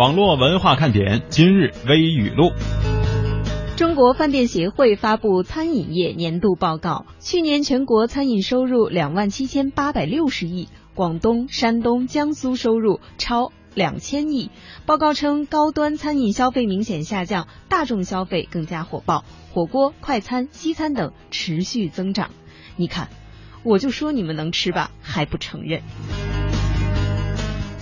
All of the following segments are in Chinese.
网络文化看点今日微语录。中国饭店协会发布餐饮业年度报告，去年全国餐饮收入两万七千八百六十亿，广东、山东、江苏收入超两千亿。报告称，高端餐饮消费明显下降，大众消费更加火爆，火锅、快餐、西餐等持续增长。你看，我就说你们能吃吧，还不承认。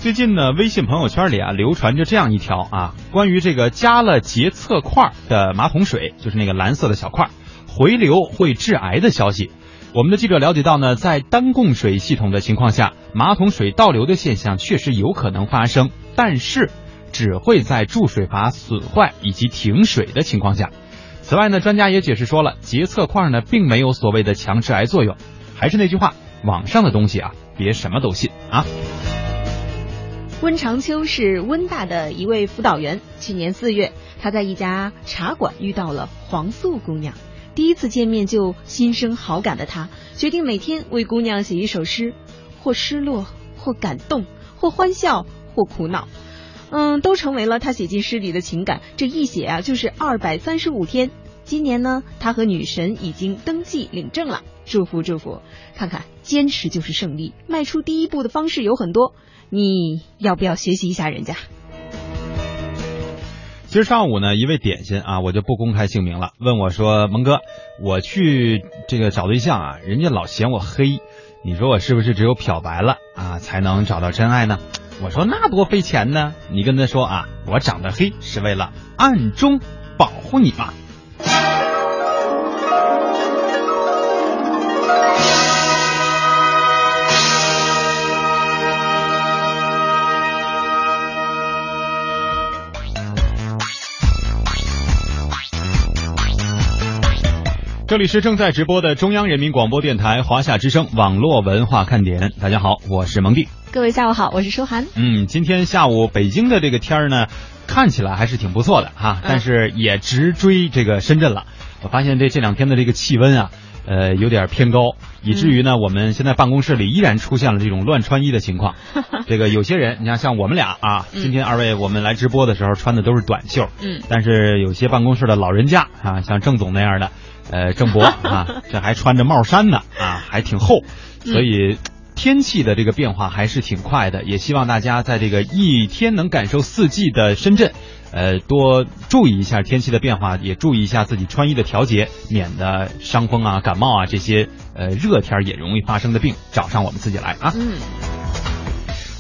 最近呢，微信朋友圈里啊流传着这样一条啊，关于这个加了洁厕块的马桶水，就是那个蓝色的小块，回流会致癌的消息。我们的记者了解到呢，在单供水系统的情况下，马桶水倒流的现象确实有可能发生，但是只会在注水阀损坏以及停水的情况下。此外呢，专家也解释说了，洁厕块呢并没有所谓的强致癌作用。还是那句话，网上的东西啊，别什么都信啊。温长秋是温大的一位辅导员。去年四月，他在一家茶馆遇到了黄素姑娘。第一次见面就心生好感的他，决定每天为姑娘写一首诗，或失落，或感动，或欢笑，或苦恼，嗯，都成为了他写进诗里的情感。这一写啊，就是二百三十五天。今年呢，他和女神已经登记领证了，祝福祝福！看看，坚持就是胜利。迈出第一步的方式有很多。你要不要学习一下人家？今儿上午呢，一位点心啊，我就不公开姓名了，问我说：“蒙哥，我去这个找对象啊，人家老嫌我黑，你说我是不是只有漂白了啊，才能找到真爱呢？”我说：“那多费钱呢，你跟他说啊，我长得黑是为了暗中保护你嘛。”这里是正在直播的中央人民广播电台华夏之声网络文化看点。大家好，我是蒙蒂。各位下午好，我是舒涵。嗯，今天下午北京的这个天儿呢，看起来还是挺不错的哈，但是也直追这个深圳了。我发现这这两天的这个气温啊，呃，有点偏高，以至于呢，我们现在办公室里依然出现了这种乱穿衣的情况。这个有些人，你看像我们俩啊，今天二位我们来直播的时候穿的都是短袖，嗯，但是有些办公室的老人家啊，像郑总那样的。呃，郑博啊，这还穿着帽衫呢，啊，还挺厚，所以天气的这个变化还是挺快的。也希望大家在这个一天能感受四季的深圳，呃，多注意一下天气的变化，也注意一下自己穿衣的调节，免得伤风啊、感冒啊这些呃热天也容易发生的病找上我们自己来啊。嗯。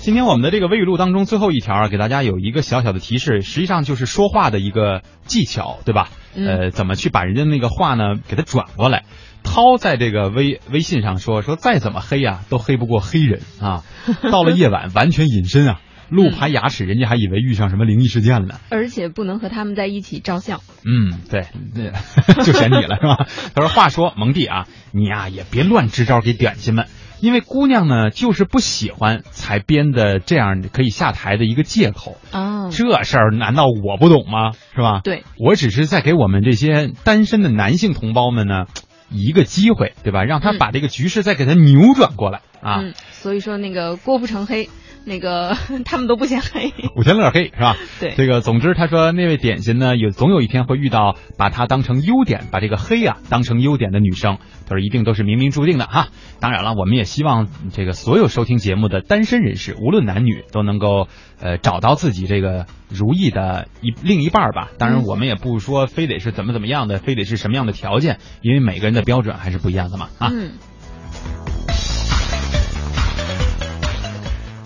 今天我们的这个微语录当中最后一条啊，给大家有一个小小的提示，实际上就是说话的一个技巧，对吧？呃，怎么去把人家那个话呢给他转过来？涛在这个微微信上说说，再怎么黑呀，都黑不过黑人啊！到了夜晚完全隐身啊，露排牙齿，人家还以为遇上什么灵异事件了呢。而且不能和他们在一起照相。嗯，对，那 就选你了是吧？他说：“话说蒙蒂啊，你呀也别乱支招给点心们。”因为姑娘呢，就是不喜欢才编的这样可以下台的一个借口啊。这事儿难道我不懂吗？是吧？对，我只是在给我们这些单身的男性同胞们呢一个机会，对吧？让他把这个局势再给他扭转过来啊。嗯，所以说那个郭富城黑。那个 他们都不嫌黑，古天乐黑是吧？对，这个总之他说那位点心呢，有总有一天会遇到把他当成优点，把这个黑啊当成优点的女生，他说一定都是冥冥注定的哈。当然了，我们也希望这个所有收听节目的单身人士，无论男女，都能够呃找到自己这个如意的一另一半吧。当然，我们也不说非得是怎么怎么样的，非得是什么样的条件，因为每个人的标准还是不一样的嘛啊。嗯。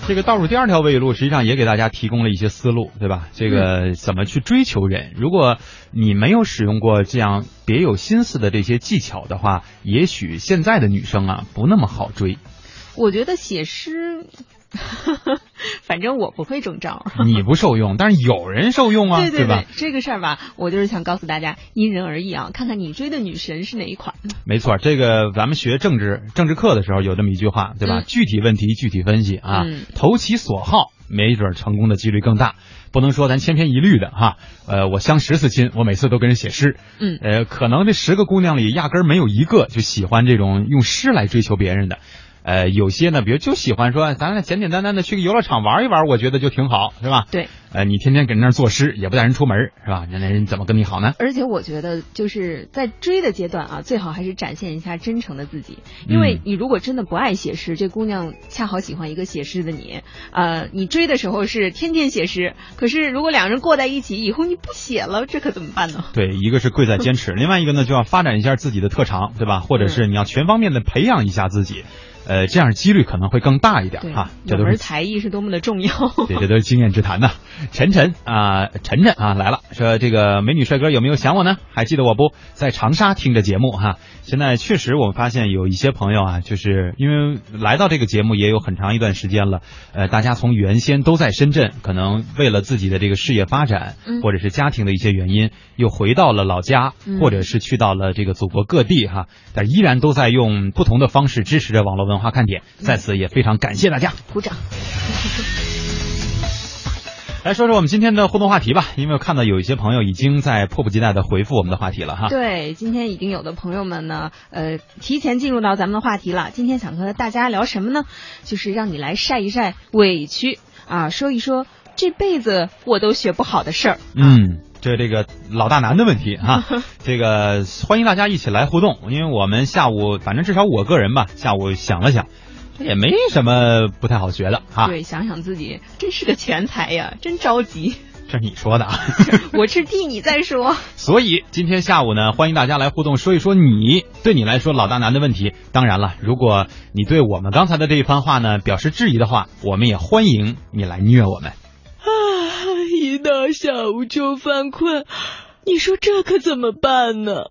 这个倒数第二条微语录，实际上也给大家提供了一些思路，对吧？这个怎么去追求人？如果你没有使用过这样别有心思的这些技巧的话，也许现在的女生啊不那么好追。我觉得写诗。反正我不会中招，你不受用，但是有人受用啊，对对吧？这个事儿吧，我就是想告诉大家，因人而异啊，看看你追的女神是哪一款。没错，这个咱们学政治政治课的时候有这么一句话，对吧？具体问题具体分析啊，投其所好，没准成功的几率更大。不能说咱千篇一律的哈，呃，我相十次亲，我每次都跟人写诗，嗯，呃，可能这十个姑娘里压根儿没有一个就喜欢这种用诗来追求别人的。呃，有些呢，比如就喜欢说，咱俩简简单单的去个游乐场玩一玩，我觉得就挺好，是吧？对。呃，你天天搁那儿作诗，也不带人出门，是吧？那那人怎么跟你好呢？而且我觉得，就是在追的阶段啊，最好还是展现一下真诚的自己，因为你如果真的不爱写诗，这姑娘恰好喜欢一个写诗的你，呃，你追的时候是天天写诗，可是如果两人过在一起以后你不写了，这可怎么办呢？对，一个是贵在坚持，另外一个呢就要发展一下自己的特长，对吧？或者是你要全方面的培养一下自己。呃，这样几率可能会更大一点啊。有门才艺是多么的重要。对，这都是经验之谈呐。晨晨啊，晨晨啊来了，说这个美女帅哥有没有想我呢？还记得我不在长沙听着节目哈。现在确实我们发现有一些朋友啊，就是因为来到这个节目也有很长一段时间了。呃，大家从原先都在深圳，可能为了自己的这个事业发展，或者是家庭的一些原因，又回到了老家，或者是去到了这个祖国各地哈，但依然都在用不同的方式支持着网络文化看点，在此也非常感谢大家，鼓掌。来说说我们今天的互动话题吧，因为我看到有一些朋友已经在迫不及待的回复我们的话题了哈。对，今天已经有的朋友们呢，呃，提前进入到咱们的话题了。今天想和大家聊什么呢？就是让你来晒一晒委屈啊，说一说这辈子我都学不好的事儿。嗯，这这个老大难的问题哈，这个欢迎大家一起来互动，因为我们下午反正至少我个人吧，下午想了想。也没什么不太好学的哈。对，想想自己真是个全才呀，真着急。这是你说的啊，我是替你在说。所以今天下午呢，欢迎大家来互动，说一说你对你来说老大难的问题。当然了，如果你对我们刚才的这一番话呢表示质疑的话，我们也欢迎你来虐我们。啊，一到下午就犯困，你说这可怎么办呢？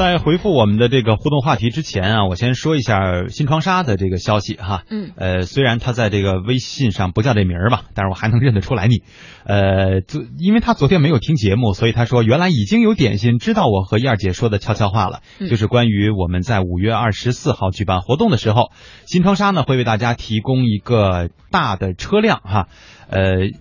在回复我们的这个互动话题之前啊，我先说一下新窗纱的这个消息哈。嗯。呃，虽然他在这个微信上不叫这名儿吧，但是我还能认得出来你。呃，昨因为他昨天没有听节目，所以他说原来已经有点心知道我和燕儿姐说的悄悄话了，就是关于我们在五月二十四号举办活动的时候，新窗纱呢会为大家提供一个大的车辆哈。呃，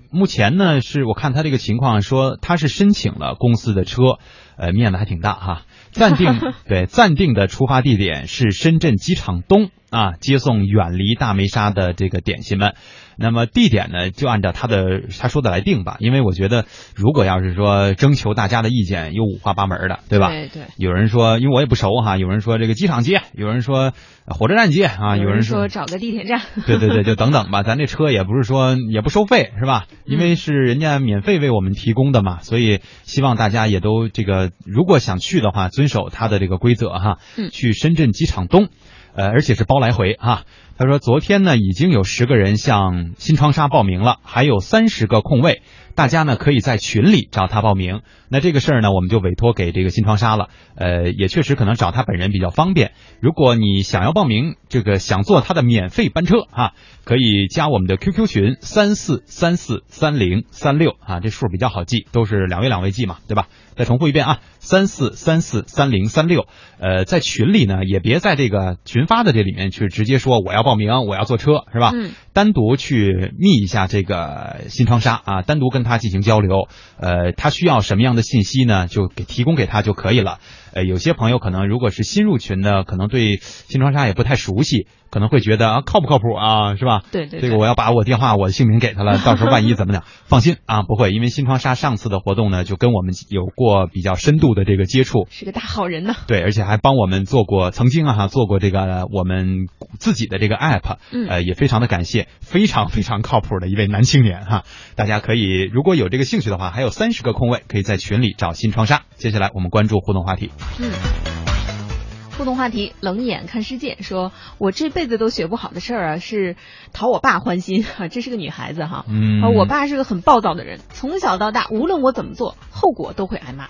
目前呢是我看他这个情况说他是申请了公司的车，呃，面子还挺大哈。暂定 对暂定的出发地点是深圳机场东啊，接送远离大梅沙的这个点心们。那么地点呢，就按照他的他说的来定吧。因为我觉得，如果要是说征求大家的意见，有五花八门的，对吧？对对。有人说，因为我也不熟哈，有人说这个机场接，有人说火车站接啊，有人说找个地铁站。对对对，就等等吧。咱这车也不是说也不收费是吧？因为是人家免费为我们提供的嘛，所以希望大家也都这个，如果想去的话，遵守他的这个规则哈。嗯。去深圳机场东，呃，而且是包来回啊。他说：“昨天呢，已经有十个人向新窗纱报名了，还有三十个空位，大家呢可以在群里找他报名。那这个事儿呢，我们就委托给这个新窗纱了。呃，也确实可能找他本人比较方便。如果你想要报名，这个想坐他的免费班车啊，可以加我们的 QQ 群三四三四三零三六啊，这数比较好记，都是两位两位记嘛，对吧？再重复一遍啊。”三四三四三零三六，呃，在群里呢，也别在这个群发的这里面去直接说我要报名，我要坐车，是吧？嗯。单独去密一下这个新窗纱啊，单独跟他进行交流，呃，他需要什么样的信息呢？就给提供给他就可以了。呃，有些朋友可能如果是新入群的，可能对新窗纱也不太熟悉，可能会觉得啊靠不靠谱啊，是吧？对对。这个我要把我电话、我的姓名给他了，到时候万一怎么讲？放心啊，不会，因为新窗纱上次的活动呢，就跟我们有过比较深度的这个接触，是个大好人呢。对，而且还帮我们做过，曾经啊做过这个我们自己的这个 app，呃，也非常的感谢。非常非常靠谱的一位男青年哈。大家可以如果有这个兴趣的话，还有三十个空位，可以在群里找新窗纱。接下来我们关注互动话题。嗯。互动话题：冷眼看世界。说我这辈子都学不好的事儿啊，是讨我爸欢心啊。这是个女孩子哈，嗯，我爸是个很暴躁的人，从小到大，无论我怎么做，后果都会挨骂。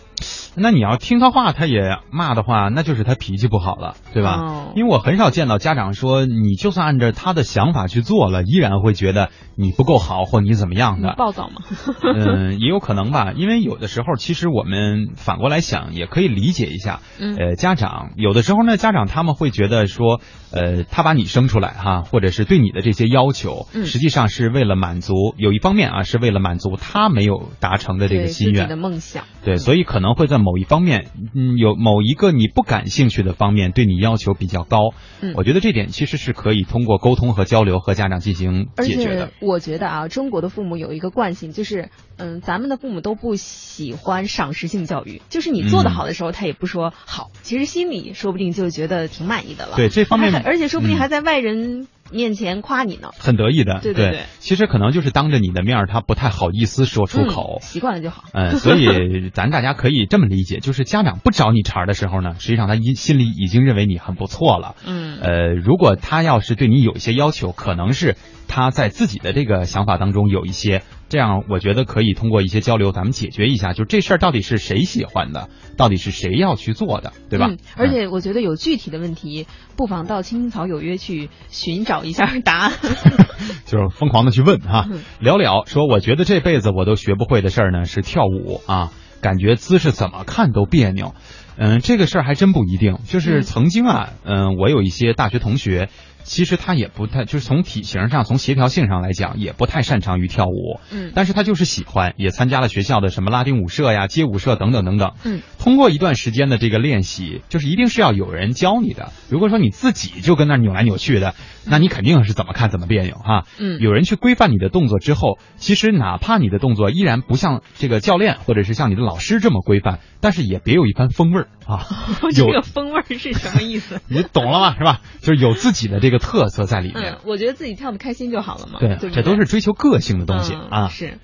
那你要听他话，他也骂的话，那就是他脾气不好了，对吧？哦因为我很少见到家长说，你就算按照他的想法去做了，依然会觉得你不够好或你怎么样的。暴躁吗。嗯，也有可能吧，因为有的时候，其实我们反过来想，也可以理解一下。嗯呃，家长有的时候呢，家长他们会觉得说，呃，他把你生出来哈，或者是对你的这些要求，嗯实际上是为了满足有一方面啊，是为了满足他没有达成的这个心愿自己的。梦想。对，所以可能会在某一方面，嗯，有某一个你不感兴趣的方面，对你要求比较高。嗯我觉得这点其实是可以通过沟通和交流和家长进行解决的且。我觉得啊，中国的父母有一个惯性，就是嗯，咱们的父母都不喜欢赏识性教育，就是你做的好的时候，他也不说好，其实心里说不定就觉得挺满意的了。对这方面而且说不定嗯还在外人面前夸你呢。很得意的，对对对其实可能就是当着你的面儿，他不太好意思说出口嗯。习惯了就好。嗯，所以咱大家可以这么理解，就是家长不找你茬儿的时候呢，实际上他心心里已经认为你很不错了。嗯呃，如果他要是对你有一些要求，可能是他在自己的这个想法当中有一些，这样我觉得可以通过一些交流，咱们解决一下，就这事儿到底是谁喜欢的，到底是谁要去做的，对吧？嗯，而且我觉得有具体的问题，不妨到青青草有约去寻找一下答案。就是疯狂的去问哈嗯。聊聊说，我觉得这辈子我都学不会的事儿呢是跳舞啊，感觉姿势怎么看都别扭。嗯，这个事儿还真不一定。就是嗯曾经啊，嗯，我有一些大学同学，其实他也不太，就是从体型上、从协调性上来讲，也不太擅长于跳舞。嗯但是他就是喜欢，也参加了学校的什么拉丁舞社呀、街舞社等等等等。嗯，通过一段时间的这个练习，就是一定是要有人教你的。如果说你自己就跟那儿扭来扭去的，那你肯定是怎么看怎么别扭哈。嗯有人去规范你的动作之后，其实哪怕你的动作依然不像这个教练或者是像你的老师这么规范，但是也别有一番风味儿啊。这有个风味儿是什么意思？你懂了吗？是吧？就是有自己的这个特色在里面。嗯，我觉得自己跳的开心就好了嘛。对，这都是追求个性的东西、嗯、啊。是。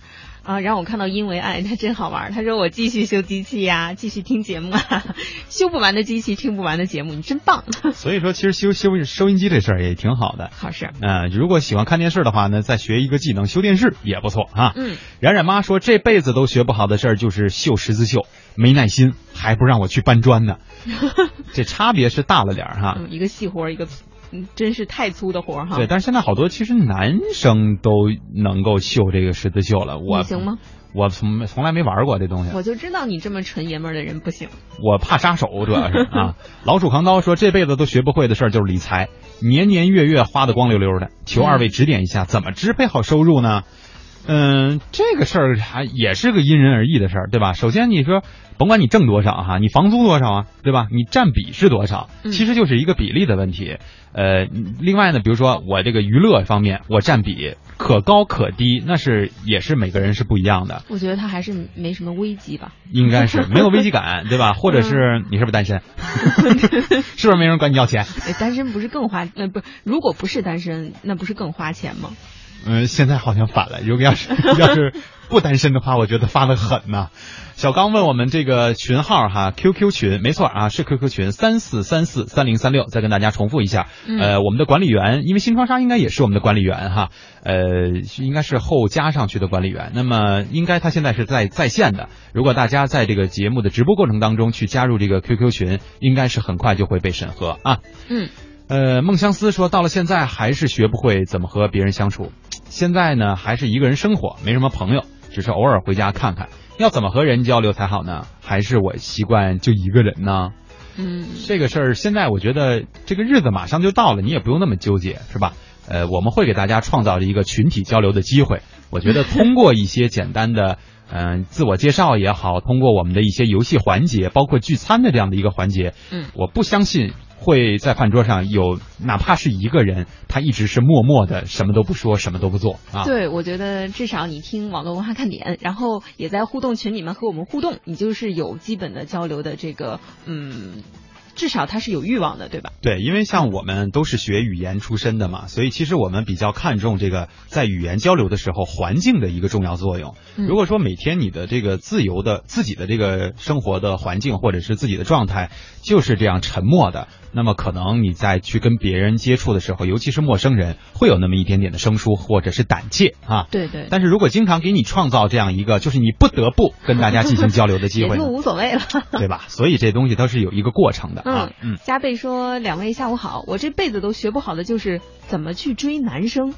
啊，然后我看到因为爱，他真好玩。他说我继续修机器呀、继续听节目啊，修不完的机器，听不完的节目，你真棒。所以说，其实修修收音机这事儿也挺好的。好事。嗯、如果喜欢看电视的话呢，再学一个技能，修电视也不错啊。嗯。冉冉妈说，这辈子都学不好的事儿就是绣十字绣，没耐心，还不让我去搬砖呢。这差别是大了点儿哈。嗯，一个细活，一个嗯，真是太粗的活儿哈。对，但是现在好多其实男生都能够绣这个十字绣了。我你行吗？我从从来没玩过这东西。我就知道你这么纯爷们儿的人不行。我怕杀手，主要是啊。老鼠扛刀说，这辈子都学不会的事儿就是理财，年年月月花的光溜溜的。求二位指点一下，怎么支配好收入呢？嗯，这个事儿还也是个因人而异的事儿，对吧？首先你说，甭管你挣多少哈，你房租多少啊，对吧？你占比是多少，嗯其实就是一个比例的问题。呃，另外呢，比如说我这个娱乐方面，我占比可高可低，那是也是每个人是不一样的。我觉得他还是没什么危机吧。应该是没有危机感，对吧？或者是你是不是单身？是不是没人管你要钱？哎，单身不是更花？呃，不，如果不是单身，那不是更花钱吗？嗯，现在好像反了。如果要是 要是不单身的话，我觉得发的狠呐、小刚问我们这个群号哈，QQ 群，没错啊，是 QQ 群三四三四三零三六。再跟大家重复一下，嗯呃，我们的管理员，因为新窗纱应该也是我们的管理员哈，呃，应该是后加上去的管理员。那么应该他现在是在在线的。如果大家在这个节目的直播过程当中去加入这个 QQ 群，应该是很快就会被审核啊。嗯。呃，孟相思说，到了现在还是学不会怎么和别人相处。现在呢，还是一个人生活，没什么朋友，只是偶尔回家看看。要怎么和人交流才好呢？还是我习惯就一个人呢？嗯，这个事儿现在我觉得这个日子马上就到了，你也不用那么纠结，是吧？呃，我们会给大家创造一个群体交流的机会。我觉得通过一些简单的，嗯、自我介绍也好，通过我们的一些游戏环节，包括聚餐的这样的一个环节，嗯我不相信会在饭桌上有哪怕是一个人，他一直是默默的什么都不说，什么都不做啊。对，我觉得至少你听网络文化看点，然后也在互动群里面和我们互动，你就是有基本的交流的这个嗯至少他是有欲望的，对吧？对，因为像我们都是学语言出身的嘛，所以其实我们比较看重这个在语言交流的时候环境的一个重要作用。嗯如果说每天你的这个自由的自己的这个生活的环境或者是自己的状态就是这样沉默的，那么可能你在去跟别人接触的时候，尤其是陌生人，会有那么一点点的生疏或者是胆怯啊。对对，但是如果经常给你创造这样一个，就是你不得不跟大家进行交流的机也就会呢，无所谓了。对吧？所以这东西都是有一个过程的啊。嗯，加倍说：“两位下午好，我这辈子都学不好的就是怎么去追男生。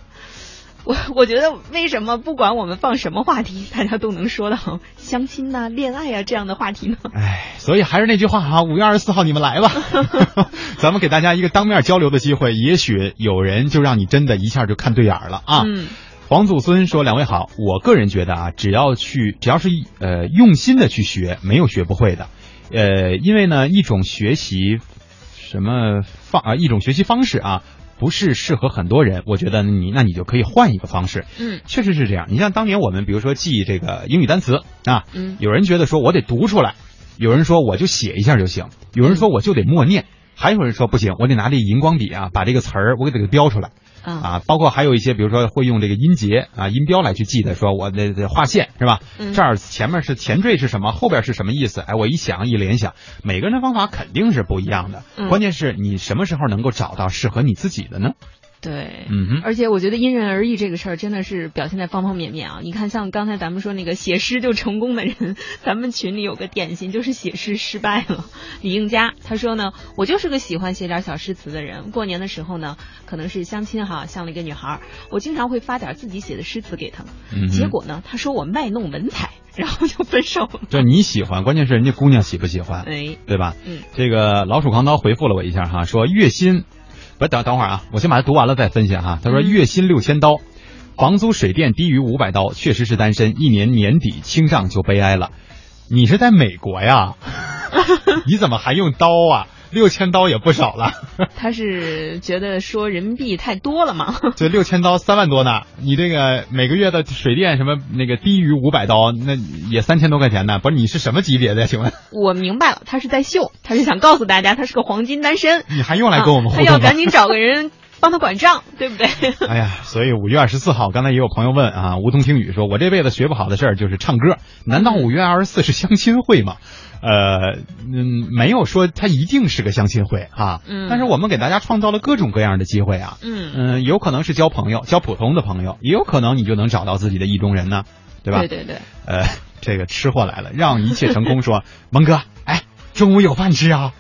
我 我觉得为什么不管我们放什么话题，大家都能说到相亲呐、恋爱啊这样的话题呢？哎，所以还是那句话啊，五月二十四号你们来吧，咱们给大家一个当面交流的机会，也许有人就让你真的一下就看对眼了啊。嗯黄祖孙说：“两位好，我个人觉得啊，只要去，只要是呃用心的去学，没有学不会的。呃，因为呢，一种学习什么方啊，一种学习方式啊，不是适合很多人。我觉得你那你就可以换一个方式。嗯确实是这样。你像当年我们比如说记这个英语单词啊，嗯有人觉得说我得读出来，有人说我就写一下就行，有人说我就得默念，还有人说不行，我得拿这荧光笔啊，把这个词儿我给它给标出来。”啊啊，包括还有一些，比如说会用这个音节啊、音标来去记的，说我的的划线是吧？嗯这儿前面是前缀是什么，后边是什么意思？哎，我一想一联想，每个人的方法肯定是不一样的。嗯关键是你什么时候能够找到适合你自己的呢？对。嗯哼，而且我觉得因人而异这个事儿真的是表现在方方面面啊！你看，像刚才咱们说那个写诗就成功的人，咱们群里有个典型就是写诗失败了。李应佳他说呢，我就是个喜欢写点小诗词的人。过年的时候呢，可能是相亲哈，相了一个女孩儿，我经常会发点自己写的诗词给她。嗯结果呢，他说我卖弄文采，然后就分手了。就你喜欢，关键是人家姑娘喜不喜欢，哎，对吧？嗯这个老鼠扛刀回复了我一下哈，说月薪，不等等会儿啊，我先把它读完了再分析哈。他说嗯月薪六千刀，房租水电低于五百刀，确实是单身，一年年底清账就悲哀了。你是在美国呀？你怎么还用刀啊？六千刀也不少了，他是觉得说人民币太多了嘛？这六千刀三万多呢。你这个每个月的水电什么那个低于五百刀，那也三千多块钱呢。不是你是什么级别的呀？请问我明白了，他是在秀，他是想告诉大家他是个黄金单身。你还用来跟我们啊互动吗？他要赶紧找个人帮他管账，对不对？哎呀，所以五月二十四号，刚才也有朋友问啊，梧桐听雨说，我这辈子学不好的事儿就是唱歌，难道五月二十四是相亲会吗？呃，嗯，没有说它一定是个相亲会啊，嗯但是我们给大家创造了各种各样的机会啊，嗯，嗯，有可能是交朋友，交普通的朋友，也有可能你就能找到自己的意中人呢，对吧？对对对，呃，这个吃货来了，让一切成功说，蒙哥，哎，中午有饭吃啊？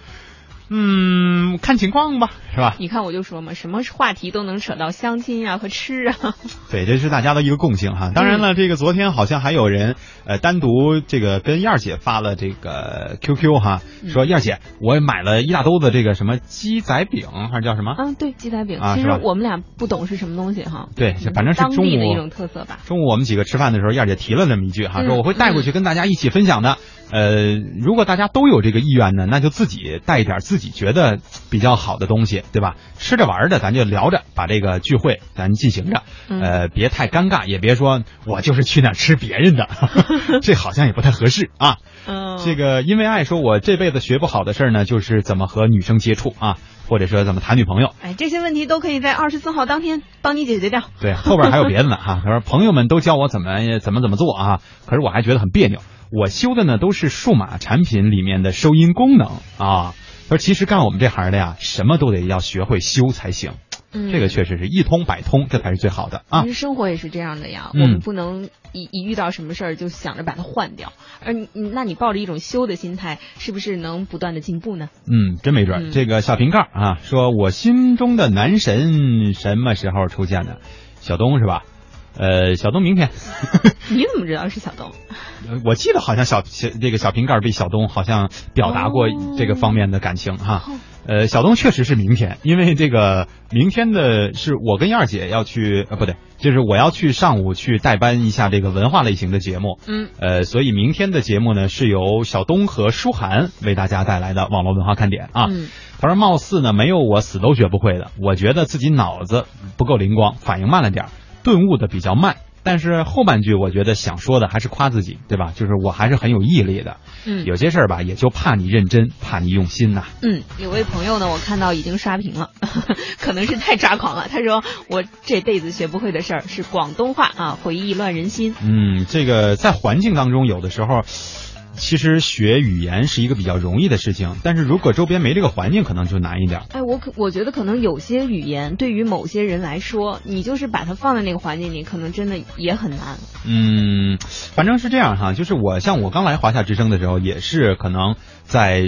嗯，看情况吧，是吧？你看我就说嘛，什么话题都能扯到相亲啊和吃啊。对，这是大家的一个共性哈。当然了，这个昨天好像还有人呃单独这个跟燕儿姐发了这个 QQ 哈，说燕儿姐，我买了一大兜子这个什么鸡仔饼还是叫什么？嗯，对，鸡仔饼，其实我们俩不懂是什么东西哈。对，反正是当中午地的一种特色吧。中午我们几个吃饭的时候，燕儿姐提了那么一句哈，嗯说我会带过去跟大家一起分享的。呃，如果大家都有这个意愿呢，那就自己带一点自己觉得比较好的东西，对吧？吃着玩着，咱就聊着，把这个聚会咱进行着，嗯呃，别太尴尬，也别说我就是去那吃别人的，这好像也不太合适啊。嗯，这个因为爱说，我这辈子学不好的事儿呢，就是怎么和女生接触啊，或者说怎么谈女朋友。哎，这些问题都可以在二十四号当天帮你解决掉。对，后边还有别的呢哈。他说朋友们都教我怎么怎么怎么做啊，可是我还觉得很别扭。我修的呢都是数码产品里面的收音功能啊。他说其实干我们这行的呀，什么都得要学会修才行。嗯，这个确实是一通百通，这才是最好的啊其。实生活也是这样的呀，嗯我们不能一一遇到什么事儿就想着把它换掉，而你你那你抱着一种修的心态，是不是能不断的进步呢？嗯，真没准。嗯这个小瓶盖啊，说我心中的男神什么时候出现的？小东是吧？呃，小东明天，你怎么知道是小东？呃我记得好像小小这个小瓶盖儿对小东好像表达过哦这个方面的感情哈。哦呃，小东确实是明天，因为这个明天的是我跟燕儿姐要去，呃，不对，就是我要去上午去代班一下这个文化类型的节目，嗯，呃，所以明天的节目呢是由小东和舒涵为大家带来的网络文化看点啊。嗯他说貌似呢没有我死都学不会的，我觉得自己脑子不够灵光，反应慢了点儿，顿悟的比较慢。但是后半句我觉得想说的还是夸自己，对吧？就是我还是很有毅力的。嗯有些事儿吧，也就怕你认真，怕你用心呐、嗯，有位朋友呢，我看到已经刷屏了，可能是太抓狂了。他说我这辈子学不会的事儿是广东话啊，回忆乱人心。嗯，这个在环境当中，有的时候。其实学语言是一个比较容易的事情，但是如果周边没这个环境，可能就难一点。哎，我可我觉得可能有些语言对于某些人来说，你就是把它放在那个环境里，可能真的也很难。嗯，反正是这样哈，就是我像我刚来华夏之声的时候，也是可能在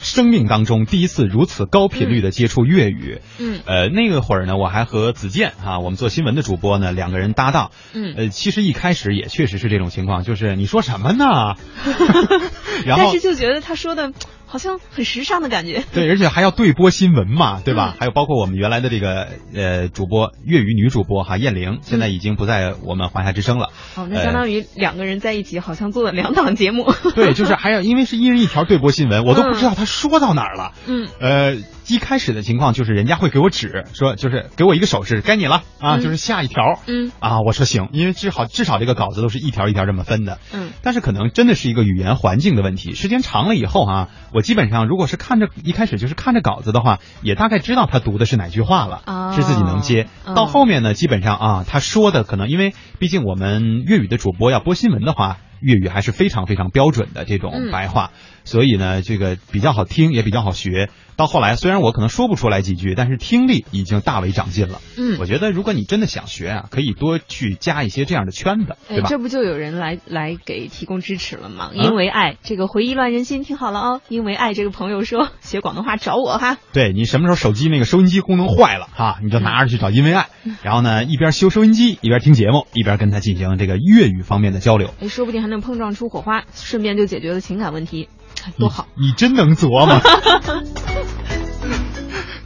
生命当中第一次如此高频率的接触粤语。嗯呃，那个会儿呢，我还和子健哈，我们做新闻的主播呢，两个人搭档。嗯，呃，其实一开始也确实是这种情况，就是你说什么呢？然后但是就觉得他说的好像很时尚的感觉。对，而且还要对播新闻嘛，对吧？嗯还有包括我们原来的这个呃主播粤语女主播哈燕玲，现在已经不在我们华夏之声了。哦，那相当于两个人在一起，好像做了两档 节目。对，就是还有因为是一人一条对播新闻，我都不知道他说到哪儿了。嗯呃，一开始的情况就是人家会给我指说，就是给我一个手势，该你了啊，嗯。就是下一条。嗯。啊，我说行，因为至少至少这个稿子都是一条一条这么分的。嗯。但是可能真的是一个语言环境的问题，时间长了以后啊，我基本上如果是看着一开始就是看着稿子的话，也大概知道他读的是哪句话了，哦是自己能接。嗯。到后面呢，基本上啊，他说的可能因为毕竟我们粤语的主播要播新闻的话，粤语还是非常非常标准的这种嗯。白话，所以呢，这个比较好听，也比较好学。到后来虽然我可能说不出来几句，但是听力已经大为长进了。嗯我觉得如果你真的想学啊，可以多去加一些这样的圈子，哎对，吧？这不就有人来来给提供支持了吗？嗯因为爱，这个回忆乱人心，听好了哦。因为爱，这个朋友说学广东话找我哈。对你什么时候手机那个收音机功能坏了哈，你就拿着去找因为爱，然后呢一边修收音机一边听节目，一边跟他进行这个粤语方面的交流，哎，说不定还能碰撞出火花，顺便就解决了情感问题，哎多好。你！你真能琢磨。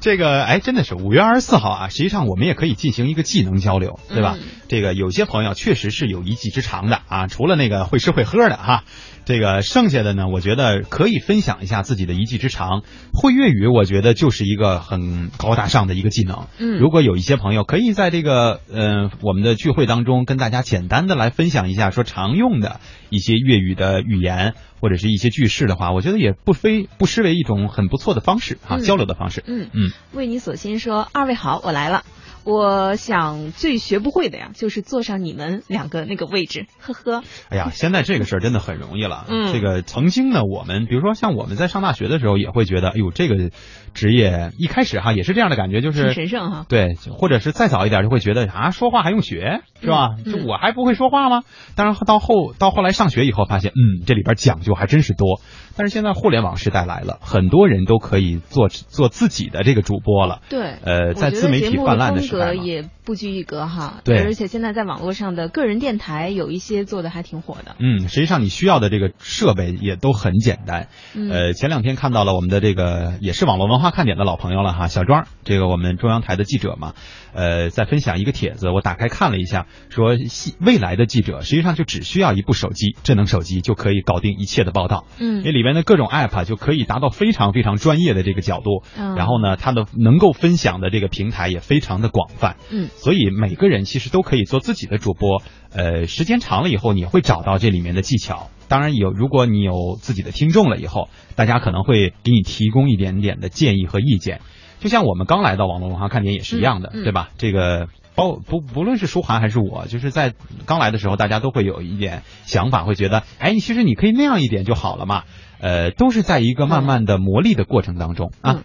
这个哎，真的是五月二十四号啊！实际上我们也可以进行一个技能交流，对吧？嗯这个有些朋友确实是有一技之长的啊，除了那个会吃会喝的哈，这个剩下的呢，我觉得可以分享一下自己的一技之长。会粤语，我觉得就是一个很高大上的一个技能。嗯如果有一些朋友可以在这个呃我们的聚会当中跟大家简单的来分享一下说常用的一些粤语的语言或者是一些句式的话，我觉得也不非不失为一种很不错的方式啊，嗯交流的方式。嗯嗯，为你所心说，二位好，我来了。我想最学不会的呀，就是坐上你们两个那个位置，呵呵。哎呀，现在这个事儿真的很容易了。嗯这个曾经呢，我们比如说像我们在上大学的时候，也会觉得，哎呦，这个职业一开始哈也是这样的感觉，就是神圣哈。对，或者是再早一点就会觉得啊，说话还用学是吧？嗯就我还不会说话吗？当然到后到后来上学以后，发现嗯，这里边讲究还真是多。但是现在互联网时代来了，很多人都可以做做自己的这个主播了。对，呃，在自媒体泛滥的时代，也不拘一格哈。对而且现在在网络上的个人电台有一些做的还挺火的。嗯，实际上你需要的这个设备也都很简单。嗯呃，前两天看到了我们的这个也是网络文化看点的老朋友了哈，小庄，这个我们中央台的记者嘛，呃，在分享一个帖子，我打开看了一下，说未来的记者实际上就只需要一部手机，智能手机就可以搞定一切的报道，嗯因为里面的各种 app 啊就可以达到非常非常专业的这个角度，嗯然后呢，它的能够分享的这个平台也非常的广泛，嗯所以每个人其实都可以做自己的主播。呃，时间长了以后，你会找到这里面的技巧。当然有，如果你有自己的听众了以后，大家可能会给你提供一点点的建议和意见。就像我们刚来到网络文化看点也是一样的，嗯嗯对吧？这个包不不论是舒涵还是我，就是在刚来的时候，大家都会有一点想法，会觉得，哎，你其实你可以那样一点就好了嘛。呃，都是在一个慢慢的磨砺的过程当中啊。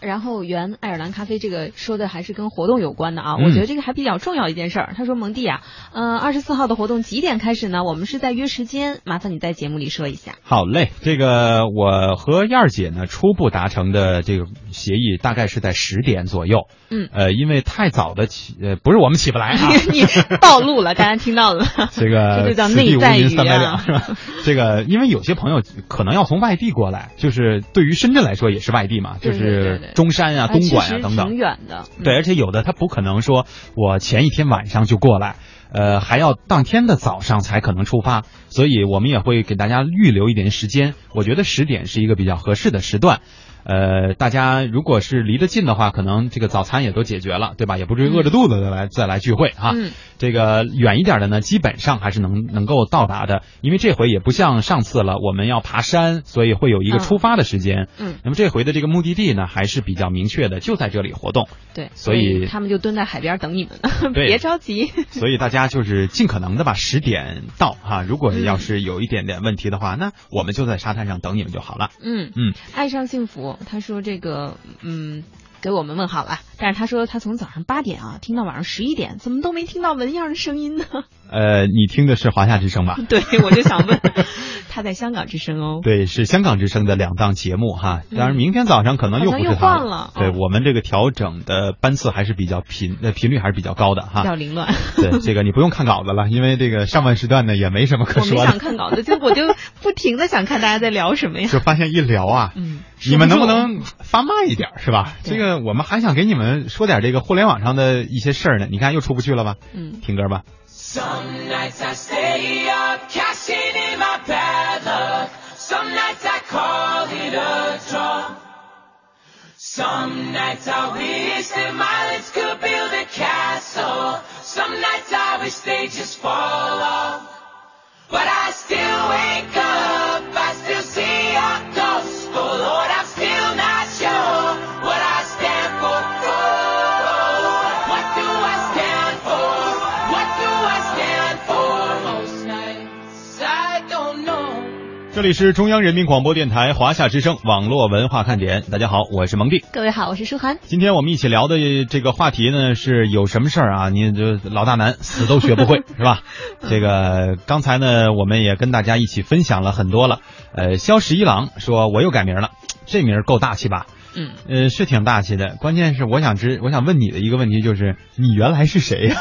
然后原爱尔兰咖啡这个说的还是跟活动有关的啊，嗯我觉得这个还比较重要一件事儿。他说蒙蒂啊，呃，二十四号的活动几点开始呢？我们是在约时间，麻烦你在节目里说一下。好嘞，这个我和燕儿姐呢初步达成的这个协议大概是在十点左右。嗯呃，因为太早的起，呃，不是我们起不来啊。你暴露了，大家听到了。这个 这就叫内在语银三百两啊是吧？这个因为有些朋友可能要从外地过来，就是对于深圳来说也是外地嘛，就对对对是对中山啊、哎东莞啊等等挺。远的。嗯对，而且有的他不可能说我前一天晚上就过来，呃，还要当天的早上才可能出发，所以我们也会给大家预留一点时间。我觉得十点是一个比较合适的时段。呃，大家如果是离得近的话，可能这个早餐也都解决了，对吧？也不至于饿着肚子再来再来聚会哈。嗯这个远一点的呢，基本上还是能能够到达的，因为这回也不像上次了，我们要爬山，所以会有一个嗯出发的时间。嗯，那么这回的这个目的地呢，还是比较明确的，就在这里活动，对，所以他们就蹲在海边等你们呢，别着急。所以大家就是尽可能的吧十点到哈。如果嗯要是有一点点问题的话，那我们就在沙滩上等你们就好了。嗯嗯，爱上幸福，他说这个嗯。给我们问好了，但是他说他从早上八点啊听到晚上十一点，怎么都没听到文样的声音呢？呃，你听的是华夏之声吧？对，我就想问，他在香港之声哦。对，是香港之声的两档节目哈。嗯当然，明天早上可能又不是他换了对哦我们这个调整的班次还是比较频，呃，频率还是比较高的哈比。较凌乱，对，这个你不用看稿子了，因为这个上半时段呢也没什么可我没说的，想看稿子，就我就不停的想看大家在聊什么呀。就发现一聊啊，嗯，你们能不能发慢一点是吧？这个我们还想给你们说点这个互联网上的一些事儿呢。你看又出不去了吧？嗯，听歌吧。Some nights I stay Some nights I call it a draw. Some nights I wish that my lips could build a castle. Some nights I wish they just fall off. But I still wake up, 这里是中央人民广播电台华夏之声网络文化看点。大家好，我是蒙蒂。各位好，我是舒涵。今天我们一起聊的这个话题呢，是有什么事儿啊？你这老大难，死都学不会，是吧？这个刚才呢，我们也跟大家一起分享了很多了。呃，萧十一郎说我又改名了，这名够大气吧？嗯，呃，是挺大气的。关键是我想知，我想问你的一个问题就是，你原来是谁呀、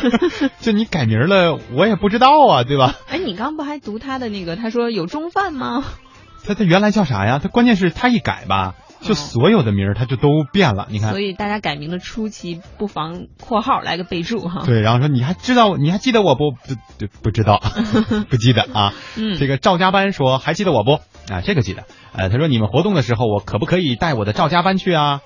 就你改名了，我也不知道啊，对吧？哎，你刚不还读他的那个？他说有中饭吗？他他原来叫啥呀？他关键是他一改吧，就哦所有的名儿他就都变了。你看所，以大家改名的初期不妨括号来个备注哈。对，然后说你还知道，你还记得我不？不不不知道，不记得啊。嗯，这个赵家班说还记得我不？啊，这个记得。呃，他说你们活动的时候，我可不可以带我的赵家班去啊？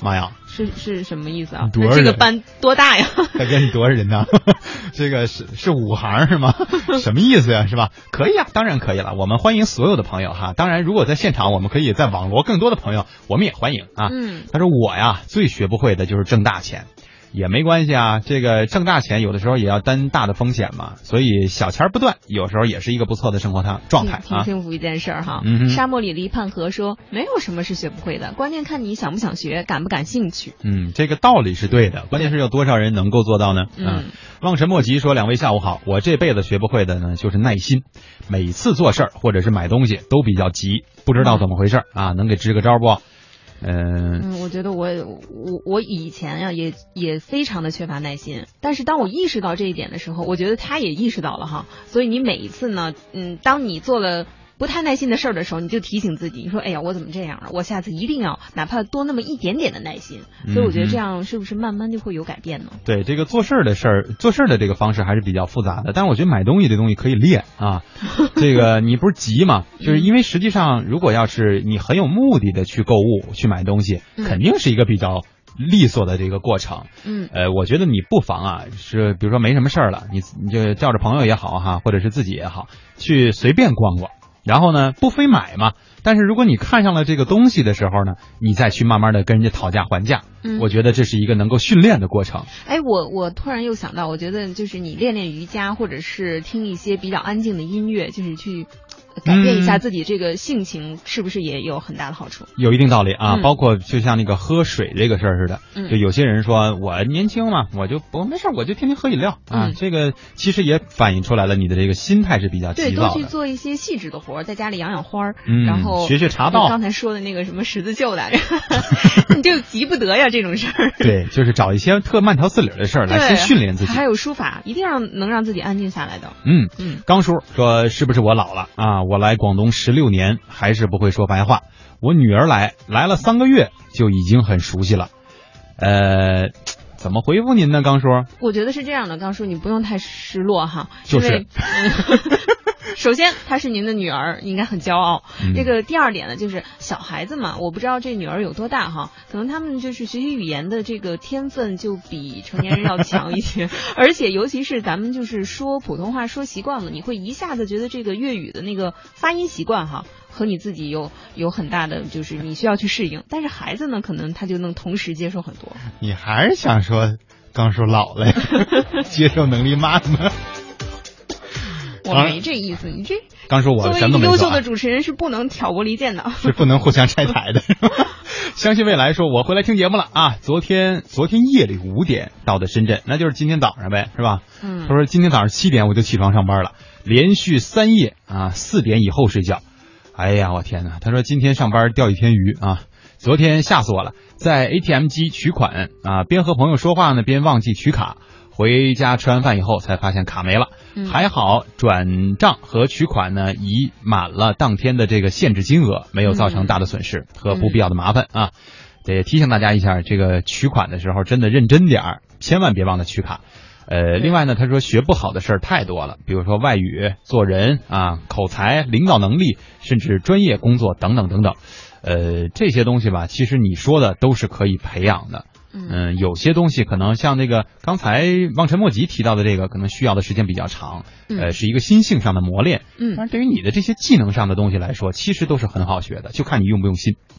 妈呀，是是什么意思啊？多少人这个班多大呀？大哥你多少人呢？这个是是五行是吗？什么意思呀？是吧？可以啊，当然可以了。我们欢迎所有的朋友哈。当然，如果在现场，我们可以在网罗更多的朋友，我们也欢迎啊。嗯，他说我呀最学不会的就是挣大钱，也没关系啊。这个挣大钱有的时候也要担大的风险嘛，所以小钱儿不断，有时候也是一个不错的生活态状态挺。幸福一件事儿哈。嗯沙漠里的一畔河说，没有什么是学不会的，关键看你想不想学，感不感兴趣。嗯，这个道理是对的，关键是有多少人能够做到呢？嗯，望尘莫及说：“两位下午好，我这辈子学不会的呢，就是耐心。每次做事儿或者是买东西都比较急，不知道怎么回事儿啊，能给支个招不？嗯、我觉得我我我以前呀、也也非常的缺乏耐心，但是当我意识到这一点的时候，我觉得他也意识到了哈。所以你每一次呢，嗯，当你做了。不太耐心的事儿的时候，你就提醒自己，你说：“哎呀，我怎么这样了？我下次一定要哪怕多那么一点点的耐心。”所以我觉得这样是不是慢慢就会有改变呢？对这个做事儿的事儿，做事儿的这个方式还是比较复杂的。但是我觉得买东西这东西可以练啊。这个你不是急嘛？就是因为实际上，如果要是你很有目的的去购物、去买东西，嗯肯定是一个比较利索的这个过程。嗯呃，我觉得你不妨啊，是比如说没什么事儿了，你你就叫着朋友也好哈，或者是自己也好，去随便逛逛。然后呢，不非买嘛。但是如果你看上了这个东西的时候呢，你再去慢慢的跟人家讨价还价，嗯我觉得这是一个能够训练的过程。哎，我我突然又想到，我觉得就是你练练瑜伽，或者是听一些比较安静的音乐，就是去改变一下嗯自己这个性情，是不是也有很大的好处？有一定道理啊，嗯包括就像那个喝水这个事儿似的，嗯就有些人说我年轻嘛，我就我没事我就天天喝饮料啊，嗯这个其实也反映出来了你的这个心态是比较对，急躁的。多去做一些细致的活儿，在家里养养花然后学学茶道刚才说的那个什么十字绣来着，你就急不得呀这种事儿。对，就是找一些特慢条斯理的事儿来，先训练自己。还有书法，一定要能让自己安静下来的。嗯，嗯，刚叔说是不是我老了啊？我来广东十六年，还是不会说白话。我女儿来来了三个月，就已经很熟悉了。呃，怎么回复您呢？刚叔，我觉得是这样的，刚叔你不用太失落哈，就是因为、嗯 首先，她是您的女儿，应该很骄傲。嗯这个第二点呢，就是小孩子嘛，我不知道这女儿有多大哈，可能他们就是学习语言的这个天分就比成年人要强一些，而且尤其是咱们就是说普通话说习惯了，你会一下子觉得这个粤语的那个发音习惯哈。和你自己有有很大的，就是你需要去适应，但是孩子呢，可能他就能同时接受很多。你还是想说刚说老了呀，接受能力慢吗？我没这意思，你这刚说我作为什么优秀的主持人是不能挑拨离间的。是不能互相拆台的。相信未来说，我回来听节目了啊！昨天昨天夜里五点到的深圳，那就是今天早上呗，是吧？嗯他说今天早上七点我就起床上班了，连续三夜啊，四点以后睡觉。哎呀，我天哪！他说今天上班钓一天鱼啊，昨天吓死我了，在 ATM 机取款啊，边和朋友说话呢，边忘记取卡。回家吃完饭以后才发现卡没了，嗯还好转账和取款呢已满了当天的这个限制金额，没有造成大的损失和不必要的麻烦啊。得提醒大家一下，这个取款的时候真的认真点儿，千万别忘了取卡。呃，另外呢，他说学不好的事儿太多了，比如说外语、做人啊、口才、领导能力，甚至专业工作等等等等。呃，这些东西吧，其实你说的都是可以培养的。嗯、有些东西可能像那个刚才望尘莫及提到的这个，可能需要的时间比较长，嗯呃，是一个心性上的磨练。嗯但是对于你的这些技能上的东西来说，其实都是很好学的，就看你用不用心。